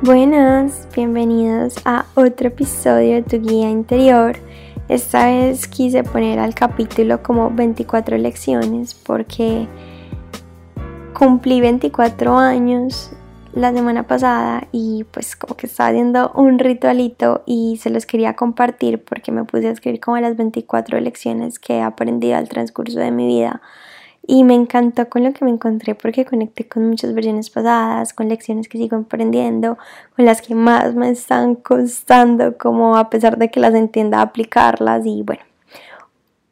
Buenas, bienvenidos a otro episodio de tu guía interior. Esta vez quise poner al capítulo como 24 lecciones porque cumplí 24 años la semana pasada y pues como que estaba haciendo un ritualito y se los quería compartir porque me puse a escribir como las 24 lecciones que he aprendido al transcurso de mi vida y me encantó con lo que me encontré porque conecté con muchas versiones pasadas, con lecciones que sigo aprendiendo, con las que más me están costando, como a pesar de que las entienda aplicarlas y bueno,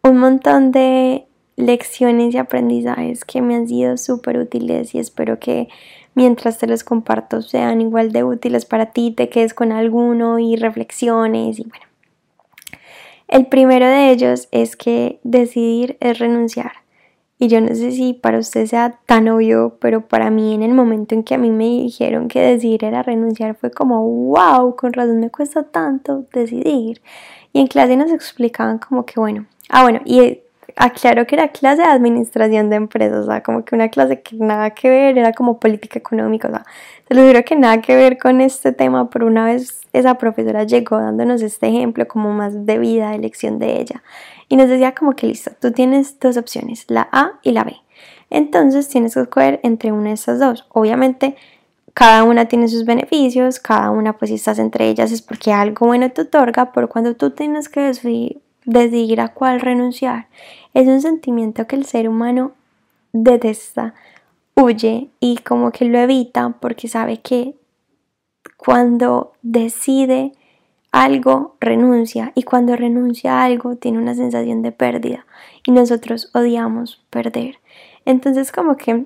un montón de lecciones y aprendizajes que me han sido súper útiles y espero que mientras te los comparto sean igual de útiles para ti, te quedes con alguno y reflexiones y bueno. El primero de ellos es que decidir es renunciar. Y yo no sé si para usted sea tan obvio, pero para mí en el momento en que a mí me dijeron que decidir era renunciar fue como, wow, con razón me cuesta tanto decidir. Y en clase nos explicaban como que, bueno, ah, bueno, y aclaro que era clase de administración de empresas, o sea, como que una clase que nada que ver, era como política económica, o sea, te lo juro que nada que ver con este tema, pero una vez esa profesora llegó dándonos este ejemplo como más de vida, elección de ella, y nos decía como que listo, tú tienes dos opciones, la A y la B. Entonces tienes que escoger entre una de estas dos. Obviamente, cada una tiene sus beneficios, cada una pues si estás entre ellas es porque algo bueno te otorga, pero cuando tú tienes que decidir, decidir a cuál renunciar, es un sentimiento que el ser humano detesta, huye y como que lo evita porque sabe que cuando decide algo, renuncia y cuando renuncia a algo tiene una sensación de pérdida y nosotros odiamos perder. Entonces como que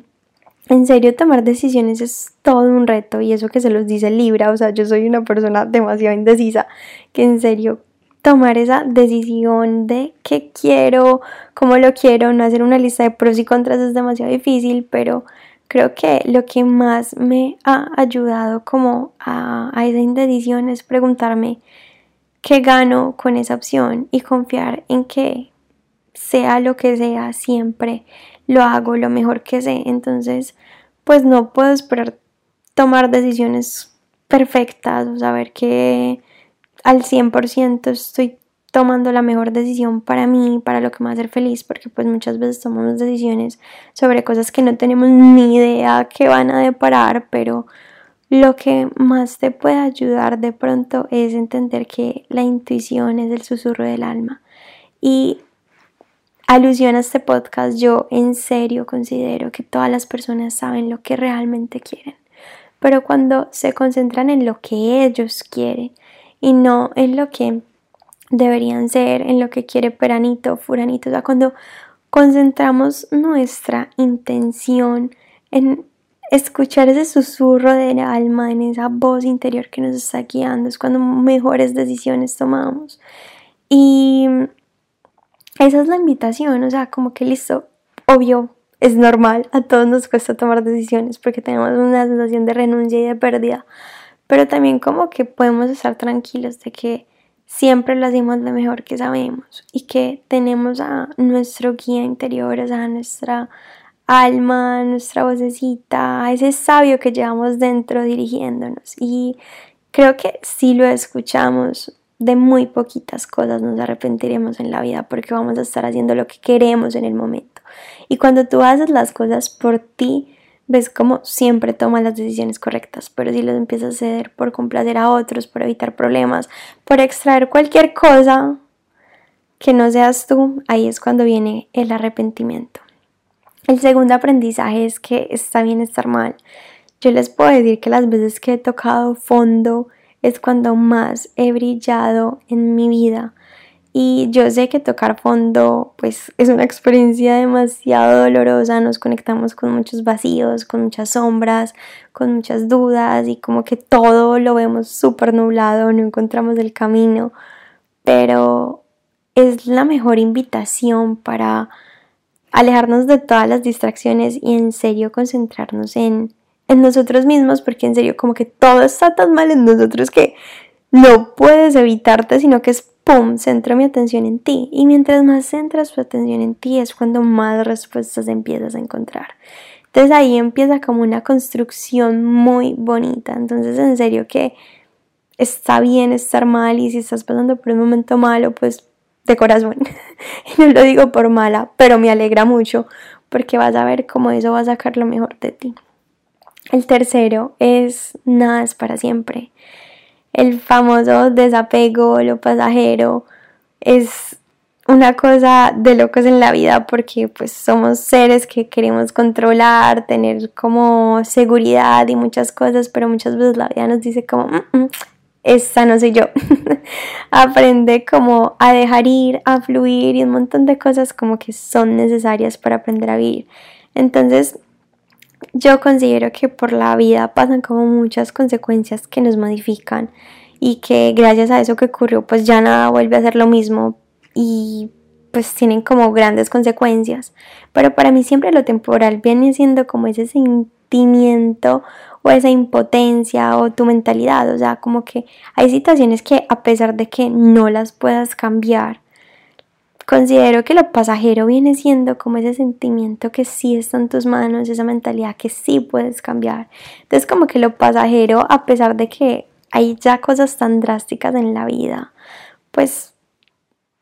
en serio tomar decisiones es todo un reto y eso que se los dice Libra, o sea, yo soy una persona demasiado indecisa que en serio tomar esa decisión de qué quiero, cómo lo quiero, no hacer una lista de pros y contras es demasiado difícil, pero creo que lo que más me ha ayudado como a, esa indecisión es preguntarme qué gano con esa opción y confiar en que sea lo que sea, siempre lo hago lo mejor que sé. Entonces, pues no puedo esperar tomar decisiones perfectas o saber que al 100% estoy tomando la mejor decisión para mí, para lo que me va a hacer feliz, porque pues muchas veces tomamos decisiones sobre cosas que no tenemos ni idea que van a deparar, pero lo que más te puede ayudar de pronto es entender que la intuición es el susurro del alma. Y alusión a este podcast, yo en serio considero que todas las personas saben lo que realmente quieren. Pero cuando se concentran en lo que ellos quieren, y no en lo que deberían ser, en lo que quiere Peranito, Furanito. O sea, cuando concentramos nuestra intención en escuchar ese susurro del alma, en esa voz interior que nos está guiando, es cuando mejores decisiones tomamos. Y esa es la invitación, o sea, como que listo, obvio, es normal, a todos nos cuesta tomar decisiones porque tenemos una sensación de renuncia y de pérdida, pero también como que podemos estar tranquilos de que siempre lo hacemos lo mejor que sabemos y que tenemos a nuestro guía interior, o sea, a nuestra alma, nuestra vocecita, a ese sabio que llevamos dentro dirigiéndonos. Y creo que si lo escuchamos, de muy poquitas cosas nos arrepentiremos en la vida porque vamos a estar haciendo lo que queremos en el momento. Y cuando tú haces las cosas por ti, ves como siempre toma las decisiones correctas, pero si los empiezas a ceder por complacer a otros, por evitar problemas, por extraer cualquier cosa que no seas tú, ahí es cuando viene el arrepentimiento. El segundo aprendizaje es que está bien estar mal. Yo les puedo decir que las veces que he tocado fondo es cuando más he brillado en mi vida y yo sé que tocar fondo pues es una experiencia demasiado dolorosa, nos conectamos con muchos vacíos, con muchas sombras, con muchas dudas y como que todo lo vemos súper nublado, no encontramos el camino, pero es la mejor invitación para alejarnos de todas las distracciones y en serio concentrarnos en, en nosotros mismos porque en serio como que todo está tan mal en nosotros que no puedes evitarte sino que es ¡pum!, centro mi atención en ti. Y mientras más centras tu atención en ti es cuando más respuestas empiezas a encontrar. Entonces ahí empieza como una construcción muy bonita. Entonces en serio que está bien estar mal y si estás pasando por un momento malo, pues de corazón. y no lo digo por mala, pero me alegra mucho porque vas a ver cómo eso va a sacar lo mejor de ti. El tercero es nada es para siempre. El famoso desapego, lo pasajero, es una cosa de locos en la vida porque pues somos seres que queremos controlar, tener como seguridad y muchas cosas, pero muchas veces la vida nos dice como, mm, mm, esta no soy yo. Aprende como a dejar ir, a fluir y un montón de cosas como que son necesarias para aprender a vivir. Entonces, yo considero que por la vida pasan como muchas consecuencias que nos modifican y que gracias a eso que ocurrió pues ya nada vuelve a ser lo mismo y pues tienen como grandes consecuencias. Pero para mí siempre lo temporal viene siendo como ese sentimiento o esa impotencia o tu mentalidad. O sea, como que hay situaciones que a pesar de que no las puedas cambiar, considero que lo pasajero viene siendo como ese sentimiento que sí está en tus manos, esa mentalidad que sí puedes cambiar. Entonces como que lo pasajero, a pesar de que hay ya cosas tan drásticas en la vida, pues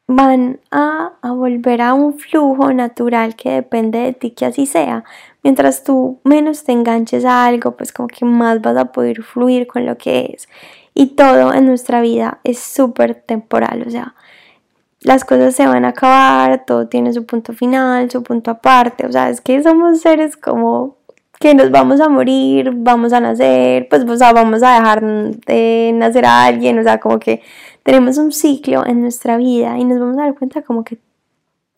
van a, volver a un flujo natural que depende de ti que así sea. Mientras tú menos te enganches a algo, pues como que más vas a poder fluir con lo que es. Y todo en nuestra vida es súper temporal, o sea, las cosas se van a acabar, todo tiene su punto final, su punto aparte, o sea, es que somos seres como que nos vamos a morir, vamos a nacer, pues vamos a dejar de nacer a alguien, o sea, como que tenemos un ciclo en nuestra vida y nos vamos a dar cuenta como que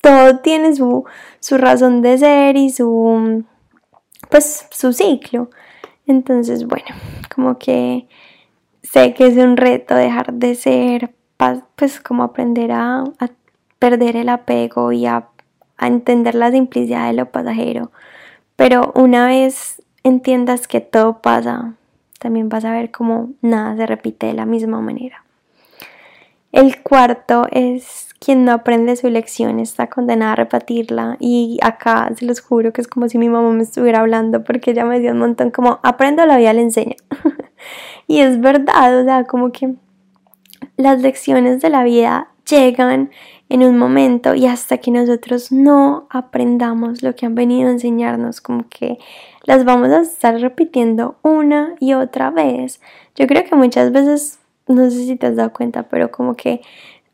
todo tiene su, su razón de ser y su, pues, su ciclo. Entonces, bueno, como que sé que es un reto dejar de ser, pues como aprender a, perder el apego y a, entender la simplicidad de lo pasajero. Pero una vez entiendas que todo pasa, también vas a ver cómo nada se repite de la misma manera. El cuarto es quien no aprende su lección está condenada a repetirla y acá se los juro que es como si mi mamá me estuviera hablando porque ella me dio un montón como aprendo la vida le enseña y es verdad, o sea, como que las lecciones de la vida llegan en un momento y hasta que nosotros no aprendamos lo que han venido a enseñarnos, como que las vamos a estar repitiendo una y otra vez. Yo creo que muchas veces no sé si te has dado cuenta, pero como que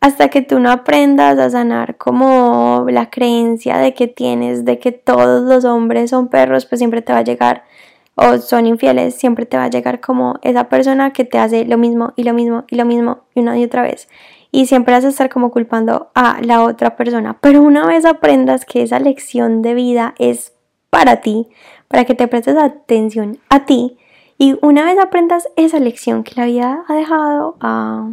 hasta que tú no aprendas a sanar como la creencia de que tienes, de que todos los hombres son perros, pues siempre te va a llegar, o son infieles, siempre te va a llegar como esa persona que te hace lo mismo y lo mismo y lo mismo y una y otra vez. Y siempre vas a estar como culpando a la otra persona. Pero una vez aprendas que esa lección de vida es para ti, para que te prestes atención a ti, y una vez aprendas esa lección que la vida ha dejado a,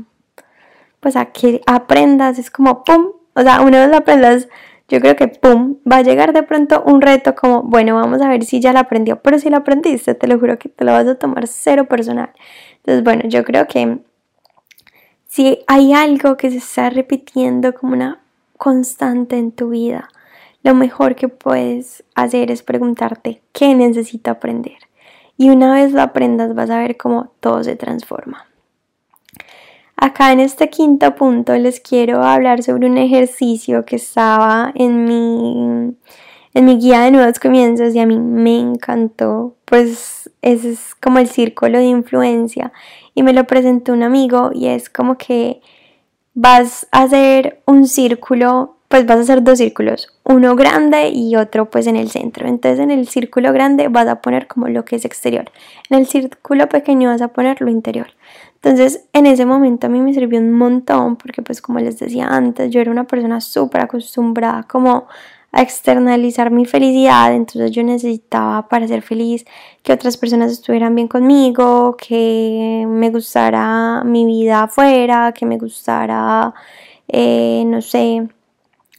pues a que aprendas, es como pum, o sea, una vez aprendas, yo creo que pum, va a llegar de pronto un reto como, bueno, vamos a ver si ya la aprendió, pero si la aprendiste, te lo juro que te lo vas a tomar cero personal. Entonces, bueno, yo creo que si hay algo que se está repitiendo como una constante en tu vida, lo mejor que puedes hacer es preguntarte qué necesito aprender. Y una vez lo aprendas vas a ver cómo todo se transforma. Acá en este quinto punto les quiero hablar sobre un ejercicio que estaba en mi, en mi guía de nuevos comienzos y a mí me encantó. Pues ese es como el círculo de influencia y me lo presentó un amigo y es como que vas a hacer un círculo pues vas a hacer dos círculos, uno grande y otro pues en el centro. Entonces en el círculo grande vas a poner como lo que es exterior, en el círculo pequeño vas a poner lo interior. Entonces en ese momento a mí me sirvió un montón porque pues como les decía antes, yo era una persona súper acostumbrada como a externalizar mi felicidad, entonces yo necesitaba para ser feliz que otras personas estuvieran bien conmigo, que me gustara mi vida afuera, que me gustara, eh, no sé,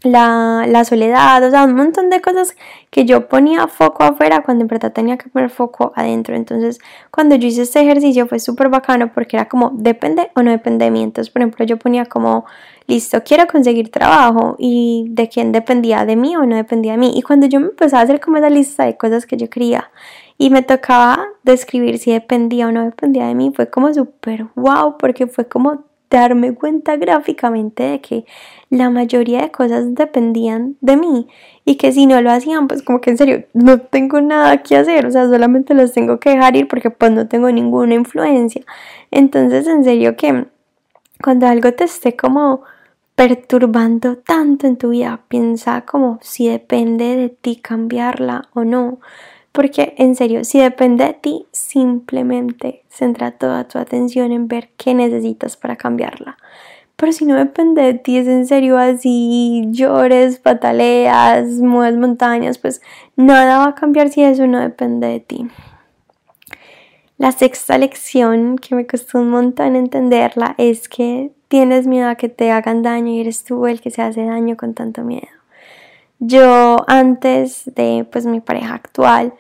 la, la, soledad, o sea, un montón de cosas que yo ponía foco afuera cuando en verdad tenía que poner foco adentro. Entonces, cuando yo hice este ejercicio fue súper bacano porque era como, depende o no depende de mí. Entonces, por ejemplo, yo ponía como listo, quiero conseguir trabajo y de quién dependía, de mí o no dependía de mí. Y cuando yo me empezaba a hacer como esa lista de cosas que yo quería y me tocaba describir si dependía o no dependía de mí, fue como súper wow, porque fue como darme cuenta gráficamente de que la mayoría de cosas dependían de mí y que si no lo hacían, pues como que en serio no tengo nada que hacer, o sea, solamente los tengo que dejar ir porque pues no tengo ninguna influencia. Entonces, en serio que cuando algo te esté como perturbando tanto en tu vida, piensa como si depende de ti cambiarla o no. Porque en serio, si depende de ti, simplemente centra toda tu atención en ver qué necesitas para cambiarla. Pero si no depende de ti, es en serio así, llores, pataleas, mueves montañas, pues nada va a cambiar si eso no depende de ti. La sexta lección que me costó un montón entenderla es que tienes miedo a que te hagan daño y eres tú el que se hace daño con tanto miedo. Yo antes de pues mi pareja actual,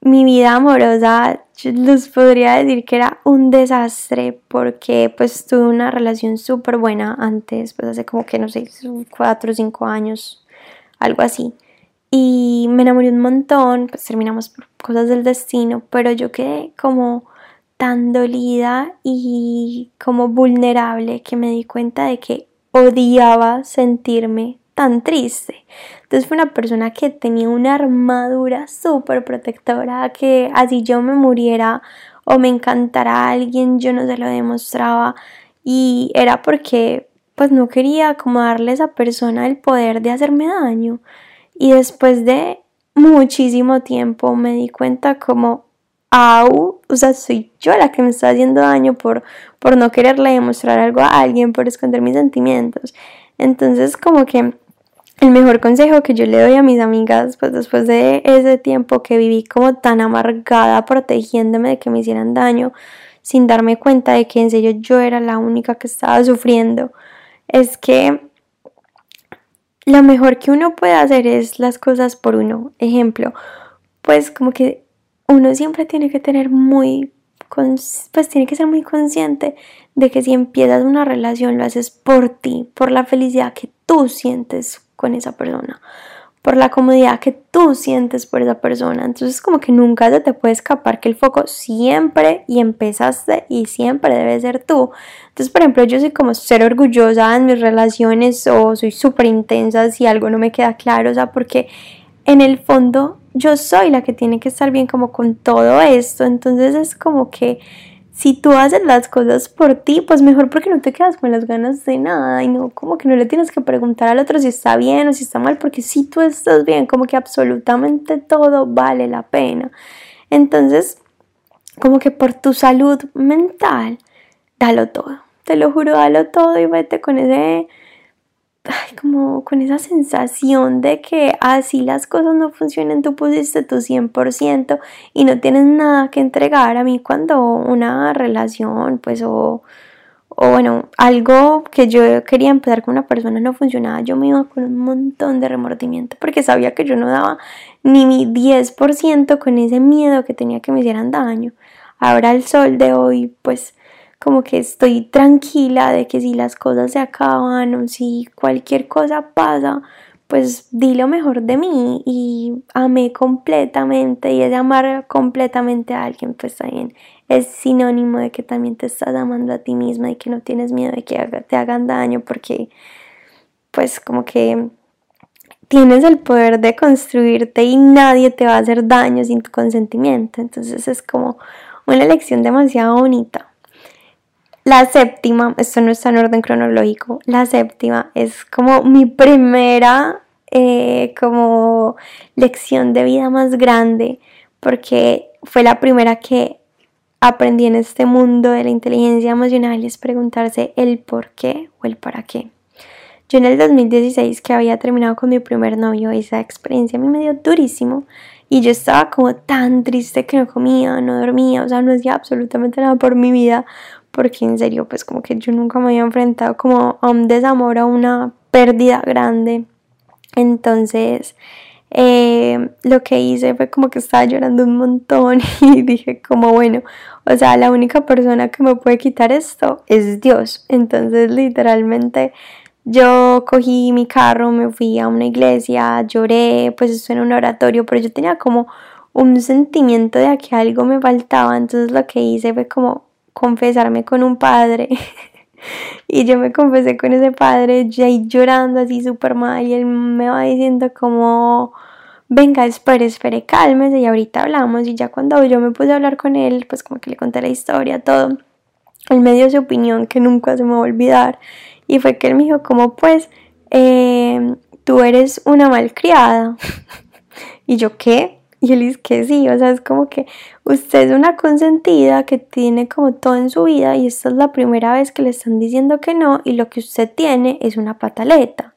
mi vida amorosa, les podría decir que era un desastre porque pues tuve una relación súper buena antes, pues hace como que no sé, cuatro o cinco años, algo así. Y me enamoré un montón, pues terminamos por cosas del destino, pero yo quedé como tan dolida y como vulnerable que me di cuenta de que odiaba sentirme tan triste. Entonces fue una persona que tenía una armadura súper protectora, que así yo me muriera o me encantara a alguien, yo no se lo demostraba y era porque pues no quería como darle a esa persona el poder de hacerme daño. Y después de muchísimo tiempo me di cuenta como, au, o sea, soy yo la que me está haciendo daño por, por no quererle demostrar algo a alguien, por esconder mis sentimientos. Entonces como que el mejor consejo que yo le doy a mis amigas, pues después de ese tiempo que viví como tan amargada, protegiéndome de que me hicieran daño, sin darme cuenta de que en serio yo era la única que estaba sufriendo, es que lo mejor que uno puede hacer es las cosas por uno. Ejemplo, pues como que uno siempre tiene que tener muy, pues tiene que ser muy consciente de que si empiezas una relación lo haces por ti, por la felicidad que tú sientes con esa persona, por la comodidad que tú sientes por esa persona. Entonces como que nunca se te puede escapar que el foco siempre y empezaste y siempre debe ser tú. Entonces, por ejemplo, yo soy como ser orgullosa en mis relaciones o soy súper intensa si algo no me queda claro, o sea, porque en el fondo yo soy la que tiene que estar bien como con todo esto. Entonces es como que si tú haces las cosas por ti, pues mejor porque no te quedas con las ganas de nada y no como que no le tienes que preguntar al otro si está bien o si está mal, porque si tú estás bien, como que absolutamente todo vale la pena. Entonces, como que por tu salud mental, dalo todo. Te lo juro, dalo todo y vete con ese ay, como con esa sensación de que así las cosas no funcionan, tú pusiste tu 100% y no tienes nada que entregar. A mí cuando una relación, pues, o, o bueno, algo que yo quería empezar con una persona no funcionaba, yo me iba con un montón de remordimiento porque sabía que yo no daba ni mi 10% con ese miedo que tenía que me hicieran daño. Ahora el sol de hoy, pues como que estoy tranquila de que si las cosas se acaban o si cualquier cosa pasa, pues di lo mejor de mí y amé completamente y es amar completamente a alguien, pues también es sinónimo de que también te estás amando a ti misma y que no tienes miedo de que te hagan daño porque pues como que tienes el poder de construirte y nadie te va a hacer daño sin tu consentimiento, entonces es como una lección demasiado bonita. La séptima, esto no está en orden cronológico, la séptima es como mi primera eh, como lección de vida más grande porque fue la primera que aprendí en este mundo de la inteligencia emocional es preguntarse el por qué o el para qué. Yo en el 2016 que había terminado con mi primer novio, esa experiencia me dio durísimo y yo estaba como tan triste que no comía, no dormía, o sea, no hacía absolutamente nada por mi vida porque en serio pues como que yo nunca me había enfrentado como a un desamor, a una pérdida grande. Entonces eh, lo que hice fue como que estaba llorando un montón y dije como bueno, o sea, la única persona que me puede quitar esto es Dios. Entonces literalmente yo cogí mi carro, me fui a una iglesia, lloré, pues esto en un oratorio, pero yo tenía como un sentimiento de que algo me faltaba, entonces lo que hice fue como confesarme con un padre. y yo me confesé con ese padre, ya llorando así súper mal, y él me va diciendo como, venga, espere, espere, cálmese, y ahorita hablamos, y ya cuando yo me puse a hablar con él, pues como que le conté la historia, todo, él me dio su opinión que nunca se me va a olvidar, y fue que él me dijo como, pues, eh, tú eres una malcriada. y yo, ¿qué? Y él dice que sí, o sea, es como que usted es una consentida que tiene como todo en su vida y esta es la primera vez que le están diciendo que no y lo que usted tiene es una pataleta.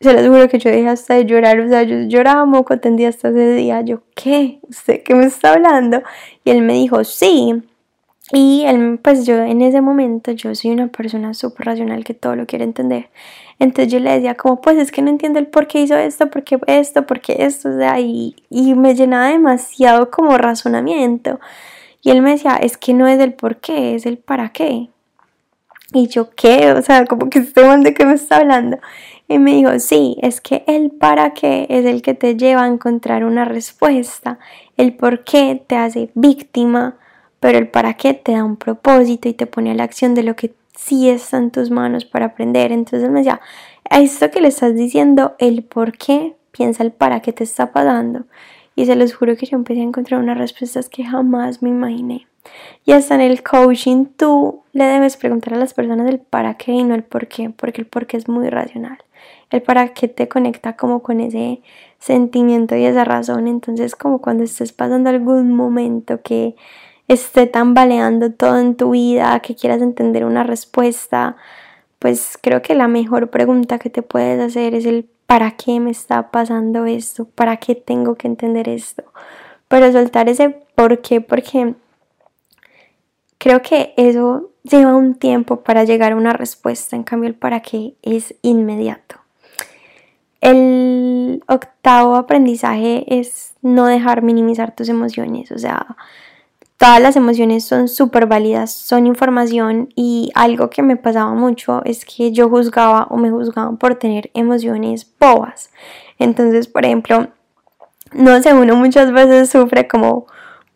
Se lo juro que yo dejé hasta de llorar, o sea, yo lloraba moco tendía hasta ese día. Yo, ¿qué? ¿Usted qué me está hablando? Y él me dijo, sí, y él, pues yo en ese momento, yo soy una persona súper racional que todo lo quiere entender. Entonces yo le decía como, pues es que no entiendo el por qué hizo esto, por qué esto, por qué esto, o sea, y, y me llenaba demasiado como razonamiento. Y él me decía, es que no es el por qué, es el para qué. Y yo, ¿qué? O sea, como que este hombre de qué me está hablando. Y me dijo, sí, es que el para qué es el que te lleva a encontrar una respuesta. El por qué te hace víctima pero el para qué te da un propósito y te pone a la acción de lo que sí está en tus manos para aprender. Entonces me decía, a esto que le estás diciendo, el por qué, piensa el para qué te está pasando. Y se los juro que yo empecé a encontrar unas respuestas que jamás me imaginé. Y hasta en el coaching tú le debes preguntar a las personas el para qué y no el por qué, porque el por qué es muy racional. El para qué te conecta como con ese sentimiento y esa razón. Entonces como cuando estés pasando algún momento que esté tambaleando todo en tu vida, que quieras entender una respuesta, pues creo que la mejor pregunta que te puedes hacer es el ¿para qué me está pasando esto? ¿Para qué tengo que entender esto? Pero soltar ese por qué, porque creo que eso lleva un tiempo para llegar a una respuesta, en cambio el para qué es inmediato. El octavo aprendizaje es no dejar minimizar tus emociones, o sea, Todas las emociones son súper válidas, son información y algo que me pasaba mucho es que yo juzgaba o me juzgaban por tener emociones bobas. Entonces, por ejemplo, no sé, uno muchas veces sufre como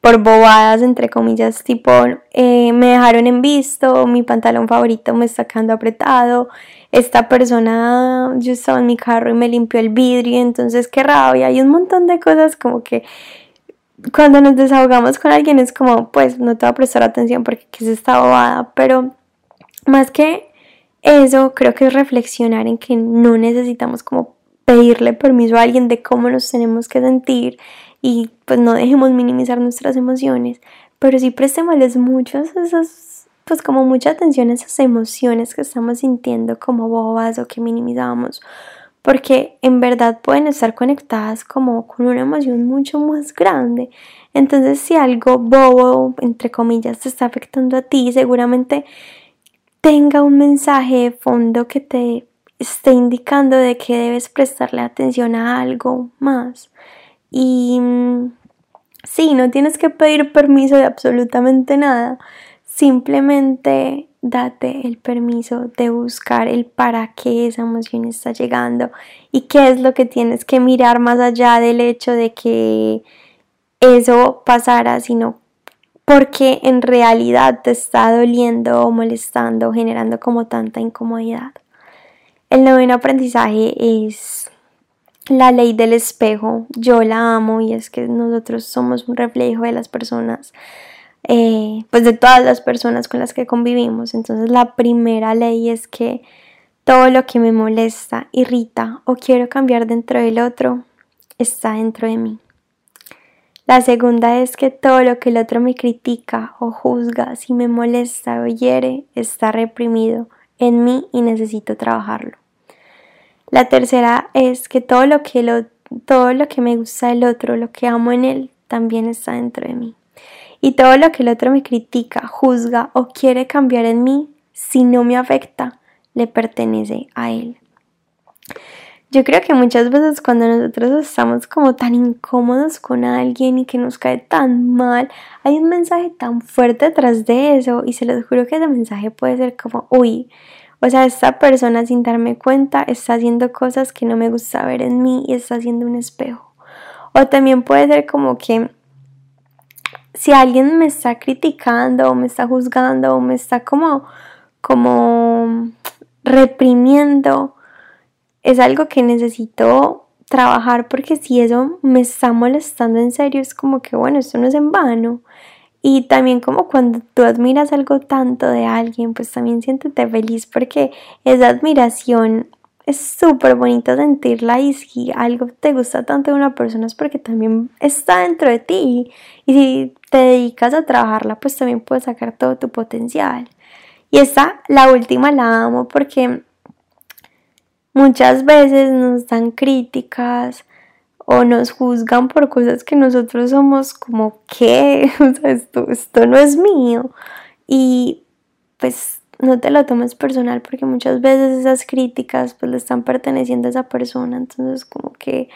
por bobadas, entre comillas, tipo, eh, me dejaron en visto, mi pantalón favorito me está quedando apretado, esta persona, yo estaba en mi carro y me limpió el vidrio, entonces qué rabia, hay un montón de cosas como que cuando nos desahogamos con alguien es como, pues no te va a prestar atención porque es esta bobada, pero más que eso, creo que es reflexionar en que no necesitamos como pedirle permiso a alguien de cómo nos tenemos que sentir y pues no dejemos minimizar nuestras emociones, pero sí prestémosles muchas esas, pues como mucha atención a esas emociones que estamos sintiendo como bobas o que minimizamos porque en verdad pueden estar conectadas como con una emoción mucho más grande. Entonces si algo bobo, entre comillas, te está afectando a ti, seguramente tenga un mensaje de fondo que te esté indicando de que debes prestarle atención a algo más. Y mm, sí, no tienes que pedir permiso de absolutamente nada. Simplemente date el permiso de buscar el para qué esa emoción está llegando y qué es lo que tienes que mirar más allá del hecho de que eso pasara, sino porque en realidad te está doliendo o molestando, generando como tanta incomodidad. El noveno aprendizaje es la ley del espejo. Yo la amo y es que nosotros somos un reflejo de las personas eh, pues de todas las personas con las que convivimos. Entonces la primera ley es que todo lo que me molesta, irrita o quiero cambiar dentro del otro está dentro de mí. La segunda es que todo lo que el otro me critica o juzga, si me molesta o hiere, está reprimido en mí y necesito trabajarlo. La tercera es que todo lo que, lo, todo lo que me gusta del otro, lo que amo en él, también está dentro de mí. Y todo lo que el otro me critica, juzga o quiere cambiar en mí, si no me afecta, le pertenece a él. Yo creo que muchas veces cuando nosotros estamos como tan incómodos con alguien y que nos cae tan mal, hay un mensaje tan fuerte detrás de eso y se los juro que ese mensaje puede ser como, uy, O sea, esta persona sin darme cuenta está haciendo cosas que no me gusta ver en mí y está haciendo un espejo. O también puede ser como que si alguien me está criticando o me está juzgando o me está como, como reprimiendo, es algo que necesito trabajar porque si eso me está molestando en serio es como que bueno, esto no es en vano. Y también como cuando tú admiras algo tanto de alguien, pues también siéntete feliz porque esa admiración es súper bonito sentirla y si algo te gusta tanto de una persona es porque también está dentro de ti. Y si te dedicas a trabajarla pues también puedes sacar todo tu potencial. Y esta, la última la amo porque muchas veces nos dan críticas o nos juzgan por cosas que nosotros somos como que, esto, esto no es mío y pues no te lo tomes personal porque muchas veces esas críticas pues le están perteneciendo a esa persona, entonces como que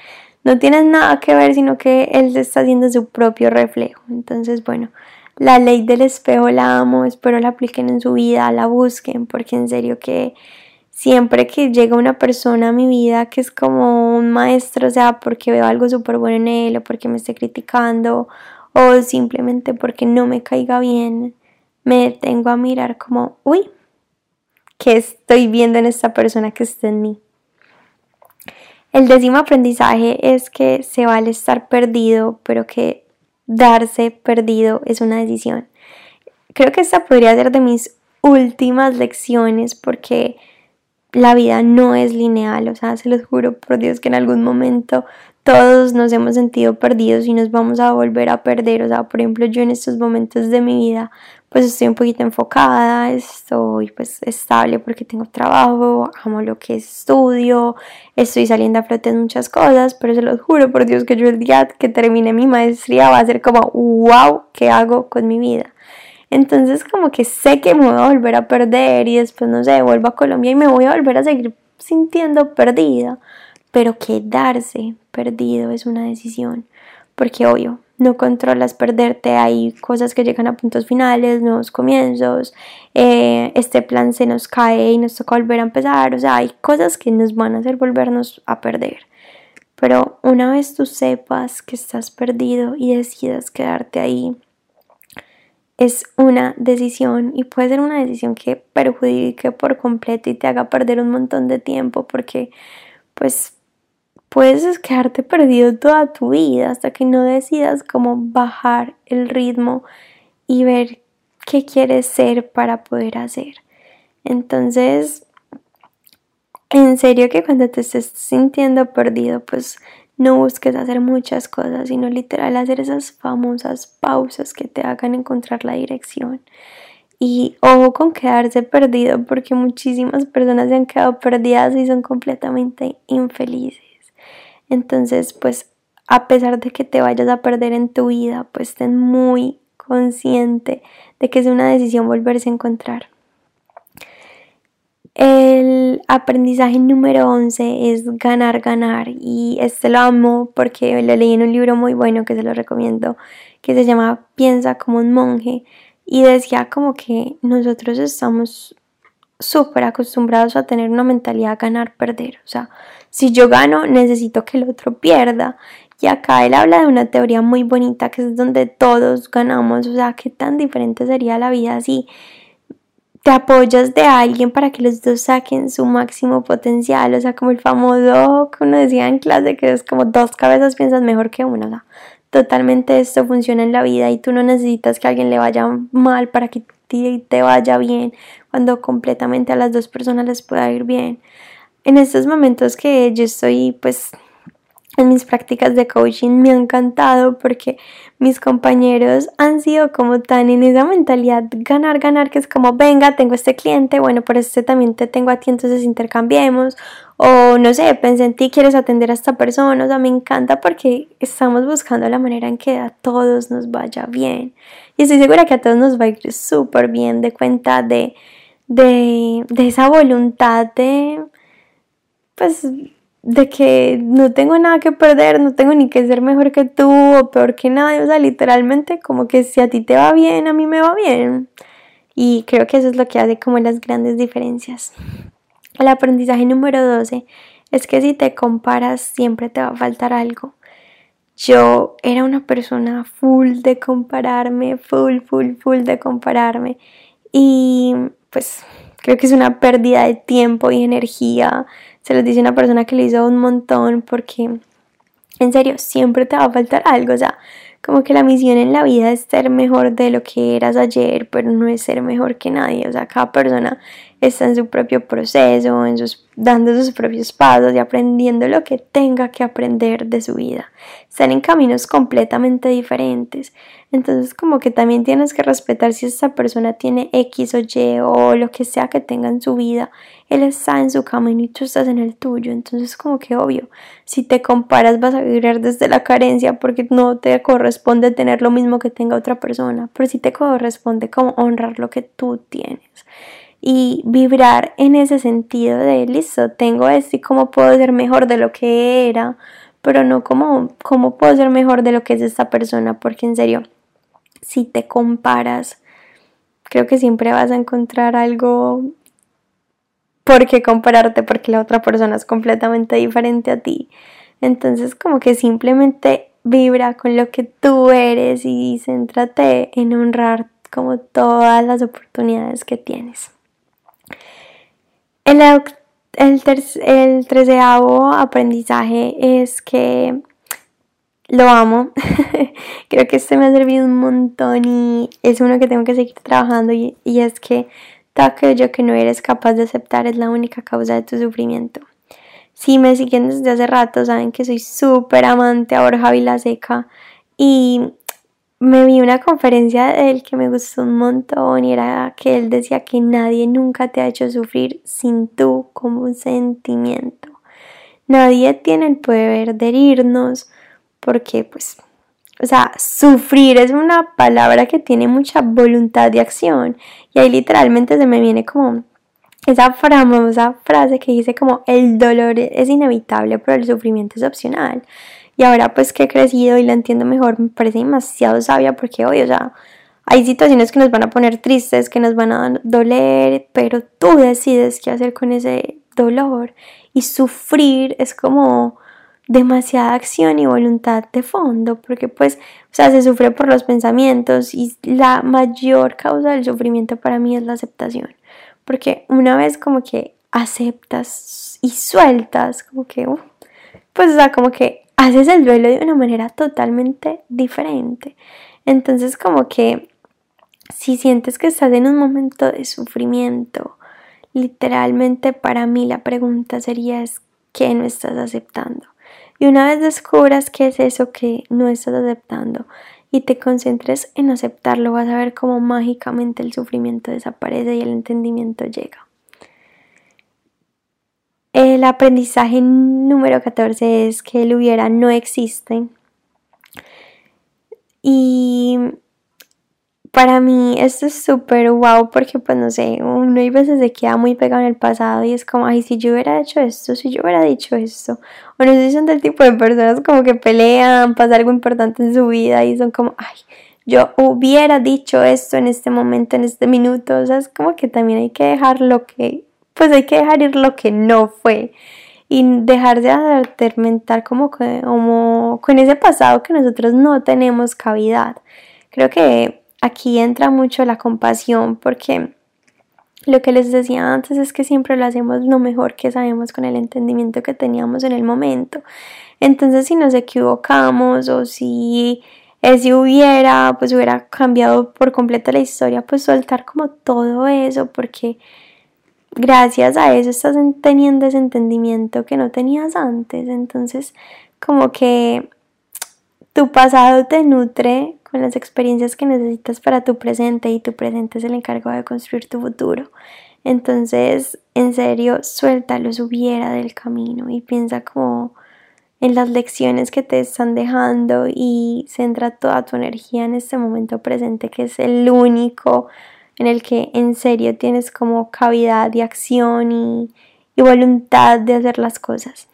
no tienes nada que ver, sino que él está haciendo su propio reflejo. Entonces, bueno, la ley del espejo la amo, espero la apliquen en su vida, la busquen, porque en serio que siempre que llega una persona a mi vida que es como un maestro, o sea, porque veo algo súper bueno en él, o porque me esté criticando, o simplemente porque no me caiga bien, me detengo a mirar como, uy, ¿qué estoy viendo en esta persona que está en mí? El décimo aprendizaje es que se vale estar perdido, pero que darse perdido es una decisión. Creo que esta podría ser de mis últimas lecciones porque la vida no es lineal, o sea, se los juro por Dios que en algún momento todos nos hemos sentido perdidos y nos vamos a volver a perder, o sea, por ejemplo, yo en estos momentos de mi vida pues estoy un poquito enfocada, estoy pues estable porque tengo trabajo, amo lo que estudio, estoy saliendo a flote en muchas cosas, pero se los juro por Dios que yo el día que termine mi maestría va a ser como, wow, ¿qué hago con mi vida? Entonces como que sé que me voy a volver a perder y después no sé, vuelvo a Colombia y me voy a volver a seguir sintiendo perdida, pero quedarse perdido es una decisión, porque obvio, no controlas perderte, hay cosas que llegan a puntos finales, nuevos comienzos, eh, este plan se nos cae y nos toca volver a empezar, o sea, hay cosas que nos van a hacer volvernos a perder. Pero una vez tú sepas que estás perdido y decidas quedarte ahí, es una decisión y puede ser una decisión que perjudique por completo y te haga perder un montón de tiempo porque pues puedes quedarte perdido toda tu vida hasta que no decidas cómo bajar el ritmo y ver qué quieres ser para poder hacer. Entonces, en serio que cuando te estés sintiendo perdido, pues no busques hacer muchas cosas, sino literal hacer esas famosas pausas que te hagan encontrar la dirección. Y ojo con quedarse perdido, porque muchísimas personas se han quedado perdidas y son completamente infelices. Entonces, pues a pesar de que te vayas a perder en tu vida, pues ten muy consciente de que es una decisión volverse a encontrar. El aprendizaje número 11 es ganar, ganar y este lo amo porque lo leí en un libro muy bueno que se lo recomiendo que se llama Piensa como un monje y decía como que nosotros estamos súper acostumbrados a tener una mentalidad ganar, perder, o sea, si yo gano, necesito que el otro pierda. Y acá él habla de una teoría muy bonita que es donde todos ganamos. O sea, qué tan diferente sería la vida si te apoyas de alguien para que los dos saquen su máximo potencial. O sea, como el famoso que uno decía en clase que es como dos cabezas piensas mejor que una. O sea, totalmente esto funciona en la vida y tú no necesitas que alguien le vaya mal para que te vaya bien cuando completamente a las dos personas les pueda ir bien. En estos momentos que yo estoy pues en mis prácticas de coaching me ha encantado porque mis compañeros han sido como tan en esa mentalidad ganar, ganar, que es como, venga, tengo este cliente, bueno, por este también te tengo a ti, entonces intercambiemos, o no sé, pensé en ti, quieres atender a esta persona, o sea, me encanta porque estamos buscando la manera en que a todos nos vaya bien. Y estoy segura que a todos nos va a ir súper bien de cuenta de, de, de esa voluntad de pues de que no tengo nada que perder, no tengo ni que ser mejor que tú o peor que nadie, o sea, literalmente como que si a ti te va bien, a mí me va bien. Y creo que eso es lo que hace como las grandes diferencias. El aprendizaje número 12 es que si te comparas siempre te va a faltar algo. Yo era una persona full de compararme, full, full, full de compararme. Y pues creo que es una pérdida de tiempo y energía. Se los dice una persona que lo hizo un montón porque en serio siempre te va a faltar algo. O sea, como que la misión en la vida es ser mejor de lo que eras ayer, pero no es ser mejor que nadie. O sea, cada persona está en su propio proceso, en sus, dando sus propios pasos y aprendiendo lo que tenga que aprender de su vida. Están en caminos completamente diferentes. Entonces como que también tienes que respetar si esa persona tiene X o Y o lo que sea que tenga en su vida. Él está en su camino y tú estás en el tuyo. Entonces como que obvio, si te comparas vas a vivir desde la carencia porque no te corresponde tener lo mismo que tenga otra persona. Pero si te corresponde como honrar lo que tú tienes y vibrar en ese sentido de listo, tengo esto y cómo puedo ser mejor de lo que era, pero no como cómo puedo ser mejor de lo que es esta persona, porque en serio, si te comparas, creo que siempre vas a encontrar algo por qué compararte, porque la otra persona es completamente diferente a ti. Entonces, como que simplemente vibra con lo que tú eres y céntrate en honrar como todas las oportunidades que tienes. El, el, el treceavo aprendizaje es que lo amo. Creo que este me ha servido un montón y es uno que tengo que seguir trabajando y, es que aquello que no eres capaz de aceptar es la única causa de tu sufrimiento. Si me siguen desde hace rato, saben que soy súper amante a Borja Vilaseca y me vi una conferencia de él que me gustó un montón y era que él decía que nadie nunca te ha hecho sufrir sin tú como un sentimiento. Nadie tiene el poder de herirnos porque pues, o sea, sufrir es una palabra que tiene mucha voluntad de acción y ahí literalmente se me viene como esa famosa frase que dice como el dolor es inevitable pero el sufrimiento es opcional. Y ahora pues que he crecido y la entiendo mejor, me parece demasiado sabia porque hoy, o sea, hay situaciones que nos van a poner tristes, que nos van a doler, pero tú decides qué hacer con ese dolor. Y sufrir es como demasiada acción y voluntad de fondo, porque pues, o sea, se sufre por los pensamientos y la mayor causa del sufrimiento para mí es la aceptación, porque una vez como que aceptas y sueltas, como que, uh, pues, o sea, como que haces el duelo de una manera totalmente diferente. Entonces como que si sientes que estás en un momento de sufrimiento, literalmente para mí la pregunta sería es ¿qué no estás aceptando? Y una vez descubras qué es eso que no estás aceptando y te concentres en aceptarlo, vas a ver cómo mágicamente el sufrimiento desaparece y el entendimiento llega. El aprendizaje número 14 es que el hubiera no existe. Y para mí esto es súper wow porque pues no sé, uno hay veces se queda muy pegado en el pasado y es como, ay, si yo hubiera hecho esto, si yo hubiera dicho esto. O no sé son del tipo de personas como que pelean, pasa algo importante en su vida y son como, ay, yo hubiera dicho esto en este momento, en este minuto. O sea, es como que también hay que dejar lo que pues hay que dejar ir lo que no fue y dejar de atormentar como, como con ese pasado que nosotros no tenemos cavidad. Creo que aquí entra mucho la compasión porque lo que les decía antes es que siempre lo hacemos lo mejor que sabemos con el entendimiento que teníamos en el momento. Entonces si nos equivocamos o si si hubiera, pues hubiera cambiado por completo la historia, pues soltar como todo eso porque gracias a eso estás teniendo ese entendimiento que no tenías antes. Entonces, como que tu pasado te nutre con las experiencias que necesitas para tu presente y tu presente es el encargado de construir tu futuro. Entonces, en serio, suéltalo, subiera del camino y piensa como en las lecciones que te están dejando y centra toda tu energía en este momento presente que es el único en el que en serio tienes como cavidad de acción y, voluntad de hacer las cosas.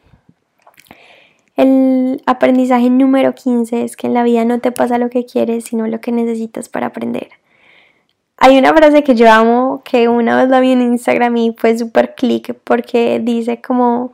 El aprendizaje número 15 es que en la vida no te pasa lo que quieres, sino lo que necesitas para aprender. hay una frase que yo amo, que una vez la vi en Instagram y fue súper click porque dice como,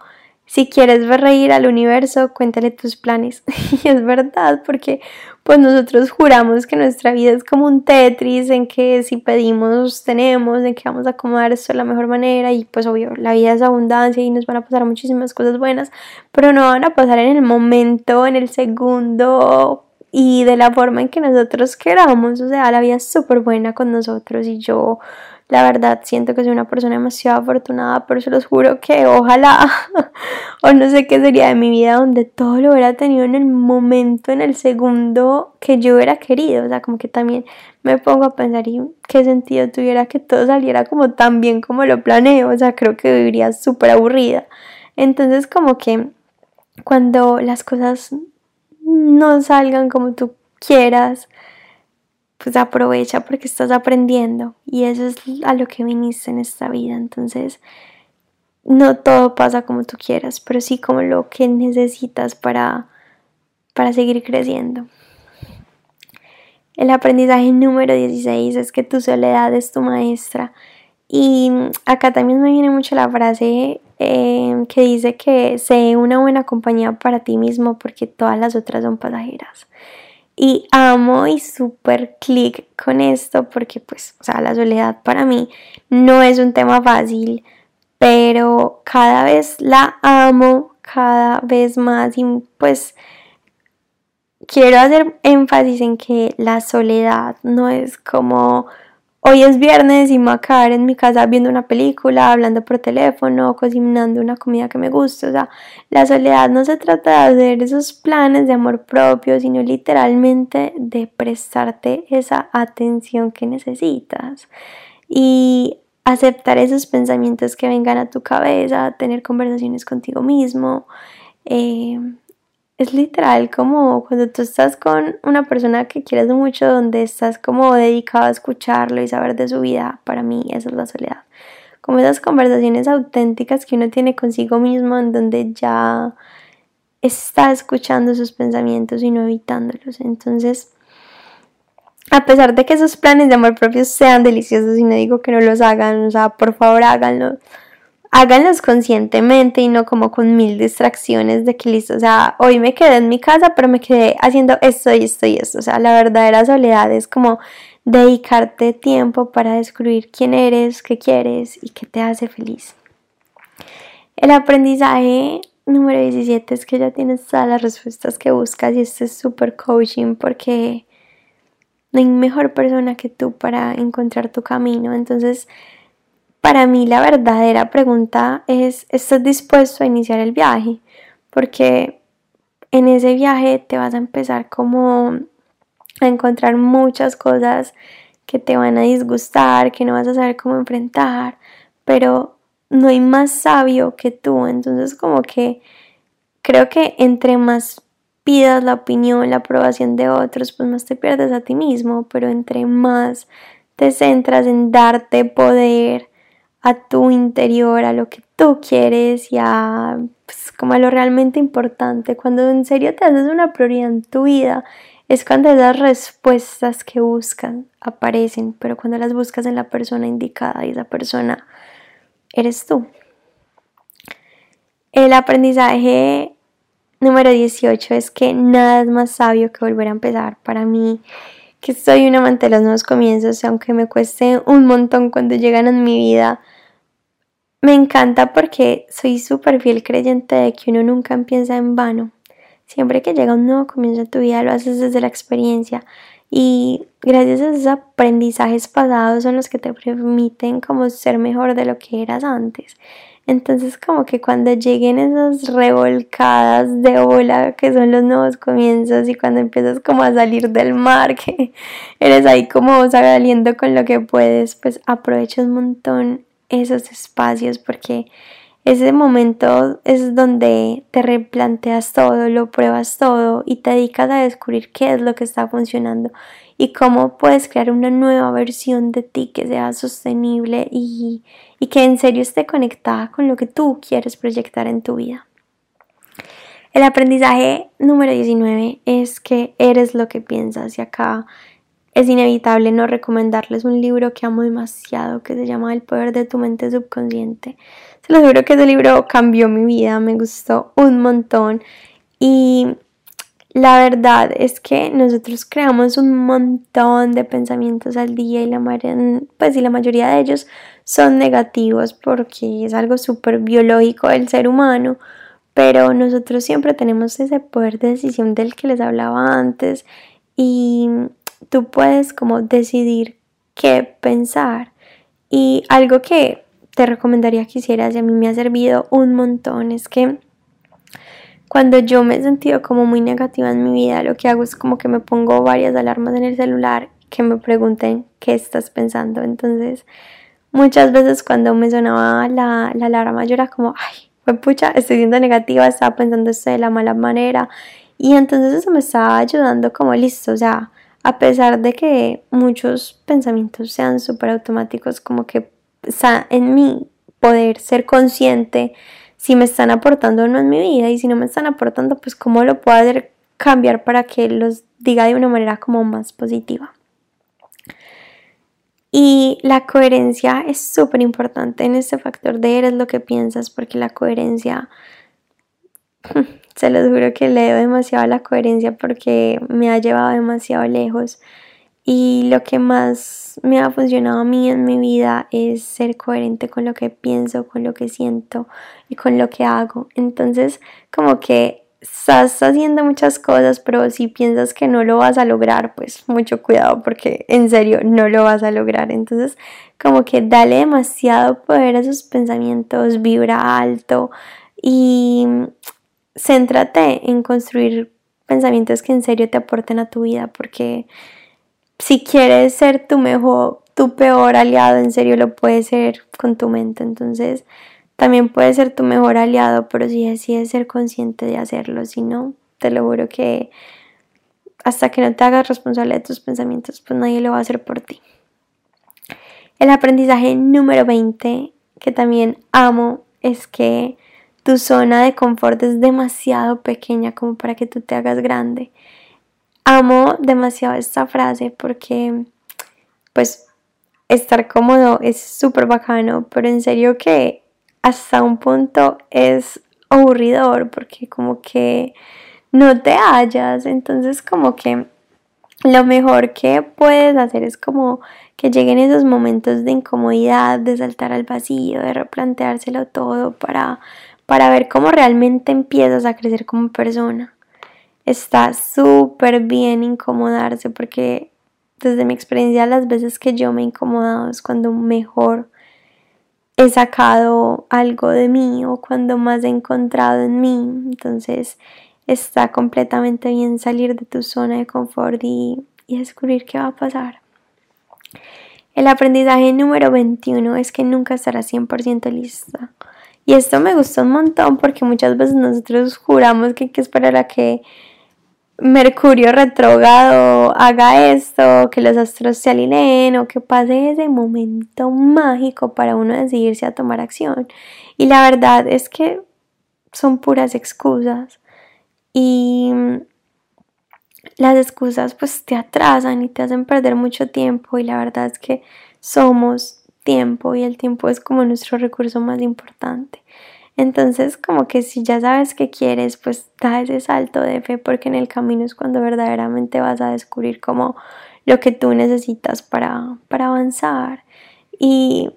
si quieres ver reír al universo, cuéntale tus planes. y es verdad, porque pues nosotros juramos que nuestra vida es como un Tetris en que si pedimos tenemos, en que vamos a acomodar esto de la mejor manera y pues obvio, la vida es abundancia y nos van a pasar muchísimas cosas buenas, pero no van a pasar en el momento, en el segundo y de la forma en que nosotros queramos, o sea, la vida es súper buena con nosotros y yo la verdad siento que soy una persona demasiado afortunada, pero se los juro que ojalá, o no sé qué sería de mi vida donde todo lo hubiera tenido en el momento, en el segundo que yo hubiera querido. O sea, como que también me pongo a pensar y qué sentido tuviera que todo saliera como tan bien como lo planeo. O sea, creo que viviría súper aburrida. Entonces, como que cuando las cosas no salgan como tú quieras, pues aprovecha porque estás aprendiendo y eso es a lo que viniste en esta vida. Entonces, no todo pasa como tú quieras, pero sí como lo que necesitas para, para seguir creciendo. El aprendizaje número 16 es que tu soledad es tu maestra. Y acá también me viene mucho la frase eh, que dice que sé una buena compañía para ti mismo porque todas las otras son pasajeras. Y amo y súper clic con esto porque pues, o sea, la soledad para mí no es un tema fácil, pero cada vez la amo, cada vez más y pues quiero hacer énfasis en que la soledad no es como Hoy es viernes y me voy a quedar en mi casa viendo una película, hablando por teléfono, cocinando una comida que me gusta. O sea, la soledad no se trata de hacer esos planes de amor propio, sino literalmente de prestarte esa atención que necesitas. Y aceptar esos pensamientos que vengan a tu cabeza, tener conversaciones contigo mismo, eh, es literal como cuando tú estás con una persona que quieres mucho, donde estás como dedicado a escucharlo y saber de su vida. Para mí esa es la soledad. Como esas conversaciones auténticas que uno tiene consigo mismo, en donde ya está escuchando sus pensamientos y no evitándolos. Entonces, a pesar de que esos planes de amor propio sean deliciosos y no digo que no los hagan, o sea, por favor háganlo háganlos conscientemente y no como con mil distracciones de que listo, o sea, hoy me quedé en mi casa, pero me quedé haciendo esto y esto y esto, o sea, la verdadera soledad es como dedicarte tiempo para descubrir quién eres, qué quieres y qué te hace feliz. El aprendizaje número 17 es que ya tienes todas las respuestas que buscas y esto es súper coaching porque no hay mejor persona que tú para encontrar tu camino, entonces para mí la verdadera pregunta es, ¿estás dispuesto a iniciar el viaje? Porque en ese viaje te vas a empezar como a encontrar muchas cosas que te van a disgustar, que no vas a saber cómo enfrentar, pero no hay más sabio que tú. Entonces como que creo que entre más pidas la opinión, la aprobación de otros, pues más te pierdes a ti mismo, pero entre más te centras en darte poder, a tu interior, a lo que tú quieres y a pues, como a lo realmente importante. Cuando en serio te haces una prioridad en tu vida, es cuando esas respuestas que buscan aparecen, pero cuando las buscas en la persona indicada y esa persona eres tú. El aprendizaje número 18 es que nada es más sabio que volver a empezar. Para mí, que soy un amante de los nuevos comienzos, aunque me cueste un montón cuando llegan a mi vida, me encanta porque soy súper fiel creyente de que uno nunca empieza en vano. Siempre que llega un nuevo comienzo a tu vida lo haces desde la experiencia y gracias a esos aprendizajes pasados son los que te permiten como ser mejor de lo que eras antes. Entonces como que cuando lleguen esas revolcadas de ola que son los nuevos comienzos y cuando empiezas como a salir del mar, que eres ahí como saliendo con lo que puedes, pues aprovecha un montón esos espacios porque ese momento es donde te replanteas todo, lo pruebas todo y te dedicas a descubrir qué es lo que está funcionando y cómo puedes crear una nueva versión de ti que sea sostenible y, que en serio esté conectada con lo que tú quieres proyectar en tu vida. El aprendizaje número 19 es que eres lo que piensas y acá es inevitable no recomendarles un libro que amo demasiado que se llama El poder de tu mente subconsciente. Se los juro que ese libro cambió mi vida, me gustó un montón y la verdad es que nosotros creamos un montón de pensamientos al día y la, pues, y la mayoría de ellos son negativos porque es algo súper biológico del ser humano, pero nosotros siempre tenemos ese poder de decisión del que les hablaba antes y tú puedes como decidir qué pensar. Y algo que te recomendaría que hicieras y a mí me ha servido un montón es que cuando yo me he sentido como muy negativa en mi vida, lo que hago es como que me pongo varias alarmas en el celular que me pregunten qué estás pensando. Entonces, muchas veces cuando me sonaba la, la alarma, yo era como, ay, pues pucha, estoy siendo negativa, estaba pensando esto de la mala manera. Y entonces eso me estaba ayudando como listo, o sea, a pesar de que muchos pensamientos sean súper automáticos, como que está en mí poder ser consciente si me están aportando o no en mi vida y si no me están aportando, pues cómo lo puedo hacer cambiar para que los diga de una manera como más positiva. Y la coherencia es súper importante en este factor de eres lo que piensas, porque la coherencia, se los juro que leo demasiado a la coherencia porque me ha llevado demasiado lejos. Y lo que más me ha funcionado a mí en mi vida es ser coherente con lo que pienso, con lo que siento y con lo que hago. Entonces, como que estás haciendo muchas cosas, pero si piensas que no lo vas a lograr, pues mucho cuidado porque en serio no lo vas a lograr. Entonces, como que dale demasiado poder a esos pensamientos, vibra alto y céntrate en construir pensamientos que en serio te aporten a tu vida porque si quieres ser tu mejor, tu peor aliado, en serio lo puedes ser con tu mente. Entonces, también puede ser tu mejor aliado, pero si decides ser consciente de hacerlo, si no, te lo juro que hasta que no te hagas responsable de tus pensamientos, pues nadie lo va a hacer por ti. El aprendizaje número 20, que también amo, es que tu zona de confort es demasiado pequeña como para que tú te hagas grande. Amo demasiado esta frase porque pues estar cómodo es súper bacano, pero en serio que hasta un punto es aburridor porque como que no te hallas, entonces como que lo mejor que puedes hacer es como que lleguen esos momentos de incomodidad, de saltar al vacío, de replanteárselo todo para, para ver cómo realmente empiezas a crecer como persona está súper bien incomodarse porque desde mi experiencia las veces que yo me he incomodado es cuando mejor he sacado algo de mí o cuando más he encontrado en mí. Entonces está completamente bien salir de tu zona de confort y, y descubrir qué va a pasar. El aprendizaje número 21 es que nunca estarás 100% lista. Y esto me gustó un montón porque muchas veces nosotros juramos que hay que esperar a que Mercurio retrógrado haga esto, que los astros se alineen o que pase ese momento mágico para uno decidirse a tomar acción. Y la verdad es que son puras excusas y las excusas pues te atrasan y te hacen perder mucho tiempo y la verdad es que somos tiempo y el tiempo es como nuestro recurso más importante. Entonces, como que si ya sabes que quieres, pues da ese salto de fe porque en el camino es cuando verdaderamente vas a descubrir como lo que tú necesitas para, para avanzar. Y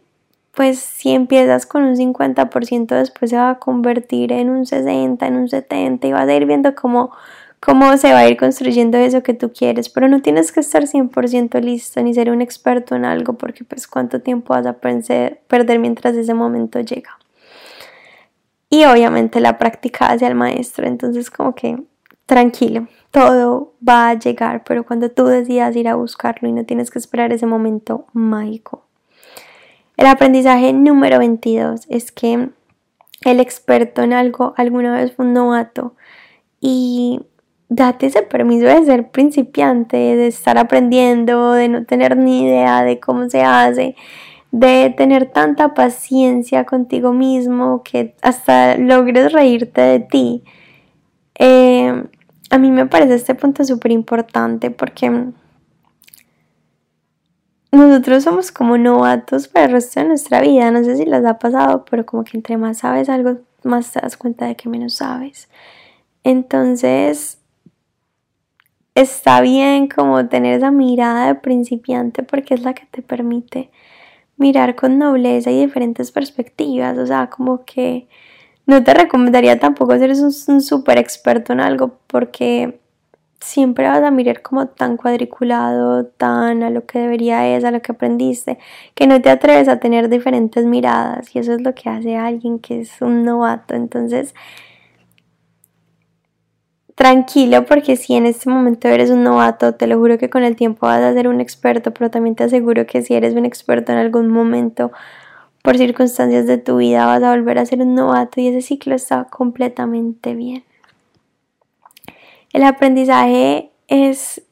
pues si empiezas con un 50%, después se va a convertir en un 60, en un 70 y vas a ir viendo cómo, cómo se va a ir construyendo eso que tú quieres. Pero no tienes que estar 100% listo ni ser un experto en algo porque pues cuánto tiempo vas a perder mientras ese momento llega y obviamente la práctica hacia el maestro. Entonces como que tranquilo, todo va a llegar, pero cuando tú decidas ir a buscarlo y no tienes que esperar ese momento mágico. El aprendizaje número 22 es que el experto en algo alguna vez fue un novato y date ese permiso de ser principiante, de estar aprendiendo, de no tener ni idea de cómo se hace de tener tanta paciencia contigo mismo que hasta logres reírte de ti. Eh, a mí me parece este punto súper importante porque nosotros somos como novatos para el resto de nuestra vida. No sé si les ha pasado, pero como que entre más sabes algo, más te das cuenta de que menos sabes. Entonces, está bien como tener esa mirada de principiante porque es la que te permite mirar con nobleza y diferentes perspectivas. O sea, como que no te recomendaría tampoco ser un, un súper experto en algo porque siempre vas a mirar como tan cuadriculado, tan a lo que debería es, a lo que aprendiste, que no te atreves a tener diferentes miradas y eso es lo que hace alguien que es un novato. Entonces, tranquilo porque si en este momento eres un novato, te lo juro que con el tiempo vas a ser un experto, pero también te aseguro que si eres un experto en algún momento, por circunstancias de tu vida, vas a volver a ser un novato y ese ciclo está completamente bien. El aprendizaje es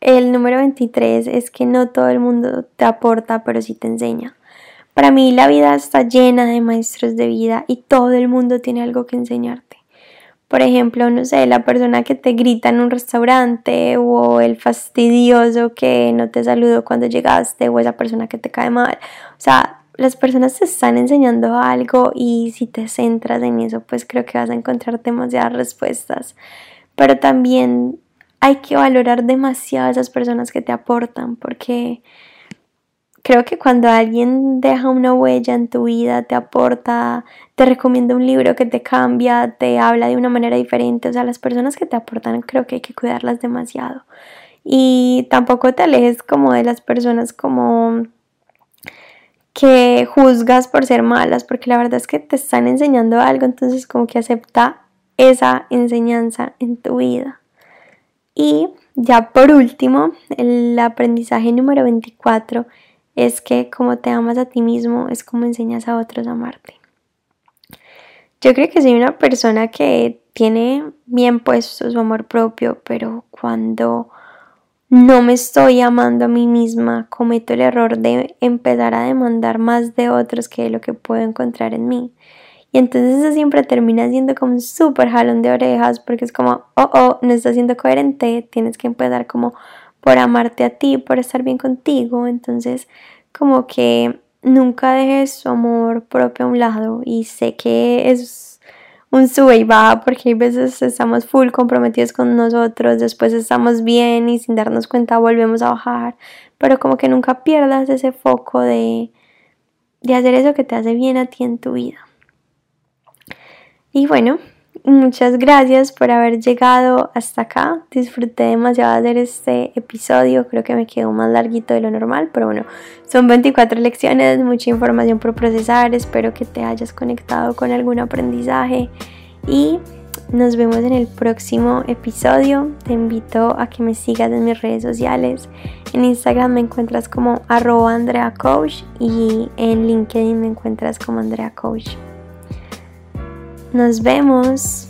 el número 23, es que no todo el mundo te aporta, pero sí te enseña. Para mí la vida está llena de maestros de vida y todo el mundo tiene algo que enseñarte. Por ejemplo, no sé, la persona que te grita en un restaurante o el fastidioso que no te saludó cuando llegaste o esa persona que te cae mal. O sea, las personas te están enseñando algo y si te centras en eso, pues creo que vas a encontrar demasiadas respuestas pero también hay que valorar demasiado a esas personas que te aportan, porque creo que cuando alguien deja una huella en tu vida, te aporta, te recomienda un libro que te cambia, te habla de una manera diferente, o sea, las personas que te aportan creo que hay que cuidarlas demasiado. Y tampoco te alejes como de las personas como que juzgas por ser malas, porque la verdad es que te están enseñando algo, entonces como que acepta esa enseñanza en tu vida. Y ya por último, el aprendizaje número 24 es que como te amas a ti mismo es como enseñas a otros a amarte. Yo creo que soy una persona que tiene bien puesto su amor propio, pero cuando no me estoy amando a mí misma, cometo el error de empezar a demandar más de otros que de lo que puedo encontrar en mí. Y entonces eso siempre termina siendo como un súper jalón de orejas porque es como, oh, oh, no estás siendo coherente, tienes que empezar como por amarte a ti, por estar bien contigo. Entonces como que nunca dejes su amor propio a un lado y sé que es un sube y baja porque hay veces estamos full comprometidos con nosotros, después estamos bien y sin darnos cuenta volvemos a bajar, pero como que nunca pierdas ese foco de, de hacer eso que te hace bien a ti en tu vida. Y bueno, muchas gracias por haber llegado hasta acá. Disfruté demasiado de hacer este episodio. Creo que me quedó más larguito de lo normal, pero bueno, son 24 lecciones, mucha información por procesar. Espero que te hayas conectado con algún aprendizaje y nos vemos en el próximo episodio. Te invito a que me sigas en mis redes sociales. En Instagram me encuentras como arroba Andrea Coach y en LinkedIn me encuentras como Andrea Coach. Nos vemos.